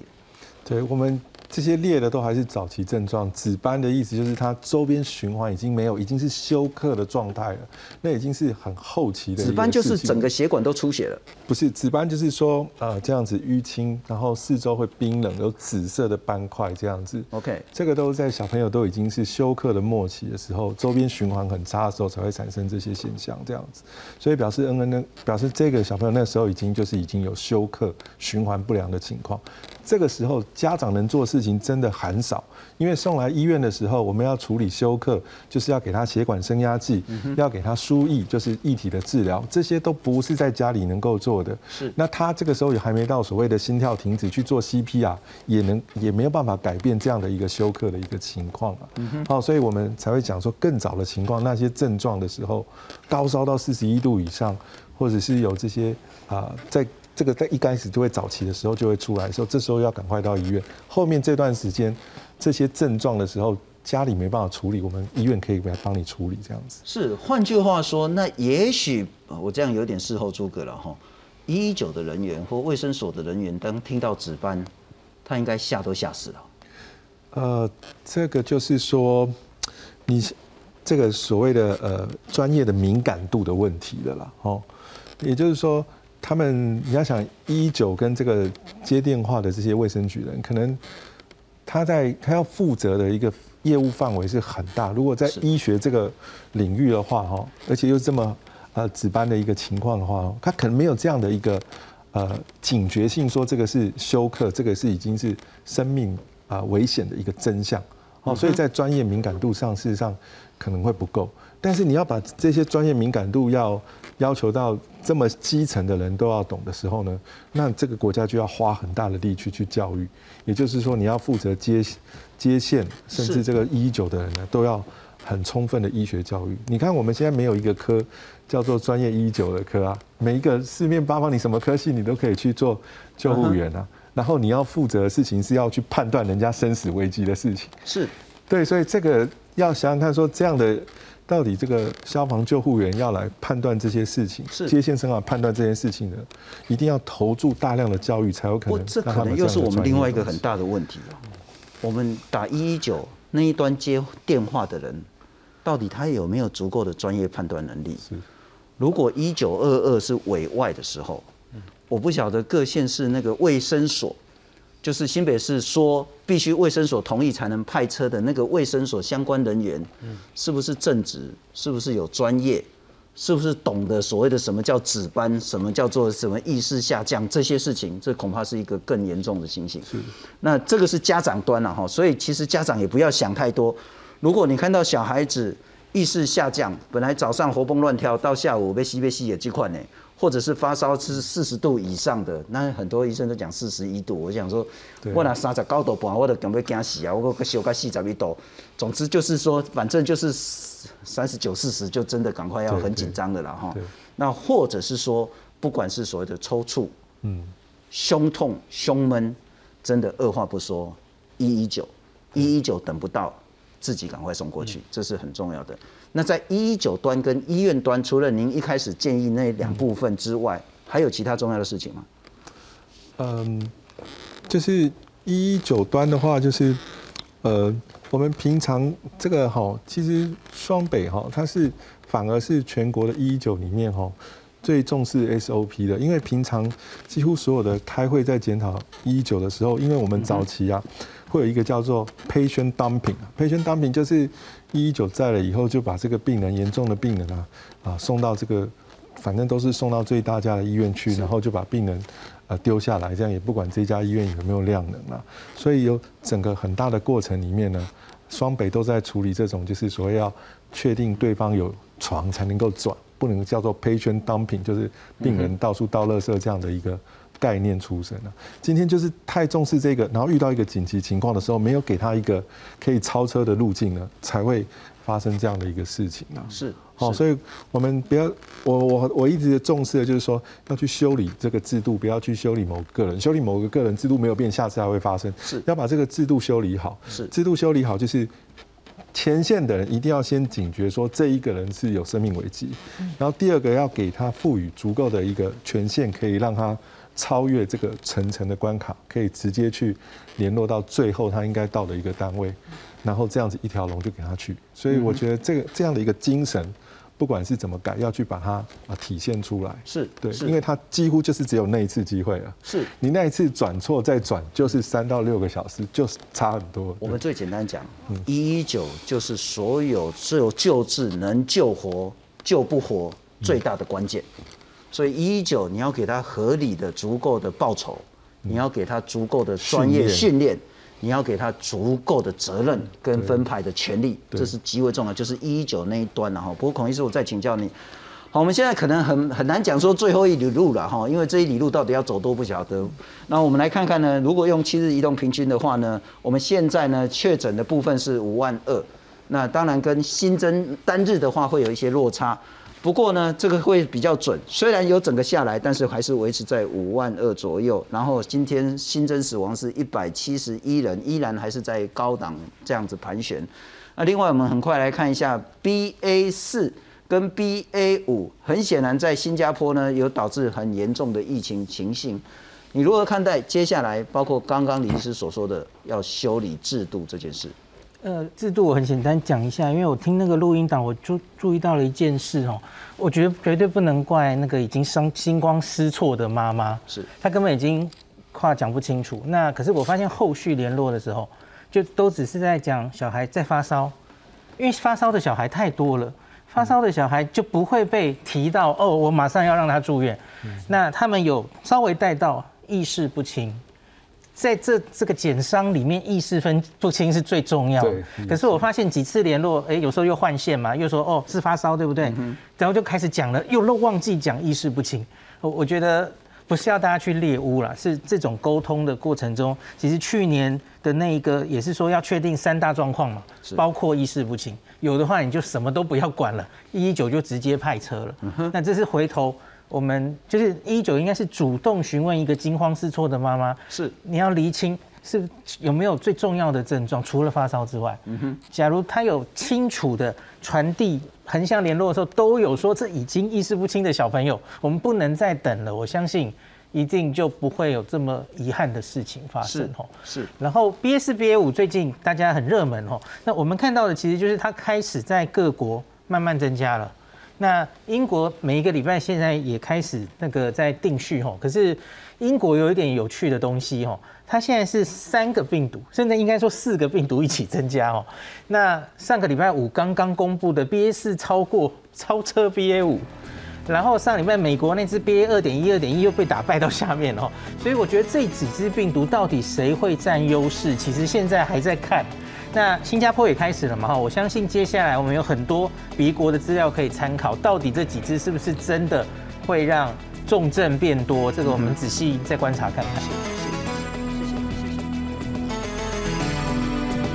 对我们。这些裂的都还是早期症状，紫斑的意思就是它周边循环已经没有，已经是休克的状态了，那已经是很后期的。紫斑就是整个血管都出血了，不是紫斑就是说呃这样子淤青，然后四周会冰冷，有紫色的斑块这样子。OK，这个都在小朋友都已经是休克的末期的时候，周边循环很差的时候才会产生这些现象这样子，所以表示 N N 呢表示这个小朋友那时候已经就是已经有休克循环不良的情况。这个时候，家长能做事情真的很少，因为送来医院的时候，我们要处理休克，就是要给他血管升压剂，要给他输液，就是液体的治疗，这些都不是在家里能够做的。是，那他这个时候也还没到所谓的心跳停止去做 CPR，也能也没有办法改变这样的一个休克的一个情况啊。好，所以我们才会讲说更早的情况，那些症状的时候，高烧到四十一度以上，或者是有这些啊在。这个在一开始就会早期的时候就会出来的时候，这时候要赶快到医院。后面这段时间这些症状的时候，家里没办法处理，我们医院可以来帮你处理这样子。是，换句话说，那也许我这样有点事后诸葛了哈。一一九的人员或卫生所的人员，当听到值班，他应该吓都吓死了。呃，这个就是说，你这个所谓的呃专业的敏感度的问题了啦，哦，也就是说。他们，你要想一九跟这个接电话的这些卫生局人，可能他在他要负责的一个业务范围是很大。如果在医学这个领域的话，哈，而且又这么呃值班的一个情况的话，他可能没有这样的一个呃警觉性，说这个是休克，这个是已经是生命啊危险的一个真相。哦，所以在专业敏感度上，事实上可能会不够。但是你要把这些专业敏感度要要求到这么基层的人都要懂的时候呢，那这个国家就要花很大的力去去教育。也就是说，你要负责接接线，甚至这个一一九的人呢，都要很充分的医学教育。你看我们现在没有一个科叫做专业一一九的科啊，每一个四面八方你什么科系你都可以去做救护员啊。然后你要负责的事情是要去判断人家生死危机的事情。是，对，所以这个要想想看，说这样的。到底这个消防救护员要来判断这些事情，是接线生啊判断这件事情的，一定要投注大量的教育，才有可能。这可能又是我们另外一个很大的问题啊。我们打一一九那一端接电话的人，到底他有没有足够的专业判断能力？是。如果一九二二是委外的时候，我不晓得各县市那个卫生所。就是新北市说必须卫生所同意才能派车的那个卫生所相关人员，是不是正职？是不是有专业？是不是懂得所谓的什么叫值班？什么叫做什么意识下降？这些事情，这恐怕是一个更严重的情形。是。那这个是家长端了哈，所以其实家长也不要想太多。如果你看到小孩子意识下降，本来早上活蹦乱跳，到下午被吸被吸也这块呢。或者是发烧是四十度以上的，那很多医生都讲四十一度。我想说，我拿三十高度半，我都准备惊死啊！我个小个四十一度，总之就是说，反正就是三十九、四十，就真的赶快要很紧张的了哈。那或者是说，不管是所谓的抽搐、嗯，胸痛、胸闷，真的二话不说，一一九，一一九等不到，自己赶快送过去，这是很重要的。那在一一九端跟医院端，除了您一开始建议那两部分之外，还有其他重要的事情吗？嗯，就是一一九端的话，就是呃，我们平常这个哈，其实双北哈，它是反而是全国的一一九里面哈最重视 SOP 的，因为平常几乎所有的开会在检讨一一九的时候，因为我们早期啊。会有一个叫做 patient dumping，patient dumping 就是一一九在了以后，就把这个病人严重的病人啊啊送到这个，反正都是送到最大家的医院去，然后就把病人啊丢下来，这样也不管这家医院有没有量能啊。所以有整个很大的过程里面呢，双北都在处理这种就是所谓要确定对方有床才能够转，不能叫做 patient dumping，就是病人到处倒垃圾这样的一个。概念出身啊，今天就是太重视这个，然后遇到一个紧急情况的时候，没有给他一个可以超车的路径呢，才会发生这样的一个事情啊。是，好，所以我们不要，我我我一直重视的就是说，要去修理这个制度，不要去修理某个人，修理某个个人制度没有变，下次还会发生。是要把这个制度修理好，是制度修理好，就是前线的人一定要先警觉，说这一个人是有生命危机，然后第二个要给他赋予足够的一个权限，可以让他。超越这个层层的关卡，可以直接去联络到最后他应该到的一个单位，然后这样子一条龙就给他去。所以我觉得这个这样的一个精神，不管是怎么改，要去把它啊体现出来。是对，因为他几乎就是只有那一次机会了。是你那一次转错再转，就是三到六个小时，就是差很多。我们最简单讲，一一九就是所有所有救治能救活救不活最大的关键。所以一一九，你要给他合理的、足够的报酬，你要给他足够的专业训练，你要给他足够的责任跟分派的权利，这是极为重要。就是一一九那一端了哈。不过孔医师，我再请教你，好，我们现在可能很很难讲说最后一里路了哈，因为这一里路到底要走多不晓得。那我们来看看呢，如果用七日移动平均的话呢，我们现在呢确诊的部分是五万二，那当然跟新增单日的话会有一些落差。不过呢，这个会比较准，虽然有整个下来，但是还是维持在五万二左右。然后今天新增死亡是一百七十一人，依然还是在高档这样子盘旋。那另外我们很快来看一下 BA 四跟 BA 五，很显然在新加坡呢有导致很严重的疫情情形。你如何看待接下来包括刚刚李医师所说的要修理制度这件事？呃，制度我很简单讲一下，因为我听那个录音档，我就注意到了一件事哦，我觉得绝对不能怪那个已经伤心光失措的妈妈，是她根本已经话讲不清楚。那可是我发现后续联络的时候，就都只是在讲小孩在发烧，因为发烧的小孩太多了，发烧的小孩就不会被提到哦，我马上要让他住院。那他们有稍微带到意识不清。在这这个减伤里面，意识分不清是最重要的。可是我发现几次联络，哎，有时候又换线嘛，又说哦是发烧，对不对？然后就开始讲了，又漏忘记讲意识不清。我我觉得不是要大家去猎污啦，是这种沟通的过程中，其实去年的那一个也是说要确定三大状况嘛，包括意识不清，有的话你就什么都不要管了，一一九就直接派车了。那这是回头。我们就是一九应该是主动询问一个惊慌失措的妈妈，是。你要厘清是有没有最重要的症状，除了发烧之外，嗯哼，假如他有清楚的传递横向联络的时候，都有说这已经意识不清的小朋友，我们不能再等了，我相信一定就不会有这么遗憾的事情发生哦。是，然后 BA 四 BA 五最近大家很热门哦，那我们看到的其实就是它开始在各国慢慢增加了。那英国每一个礼拜现在也开始那个在定序吼，可是英国有一点有趣的东西吼，它现在是三个病毒，甚至应该说四个病毒一起增加哦。那上个礼拜五刚刚公布的 BA 四超过超车 BA 五，然后上礼拜美国那只 BA 二点一二点一又被打败到下面哦，所以我觉得这几只病毒到底谁会占优势，其实现在还在看。那新加坡也开始了嘛哈，我相信接下来我们有很多别国的资料可以参考，到底这几支是不是真的会让重症变多？这个我们仔细再观察看看。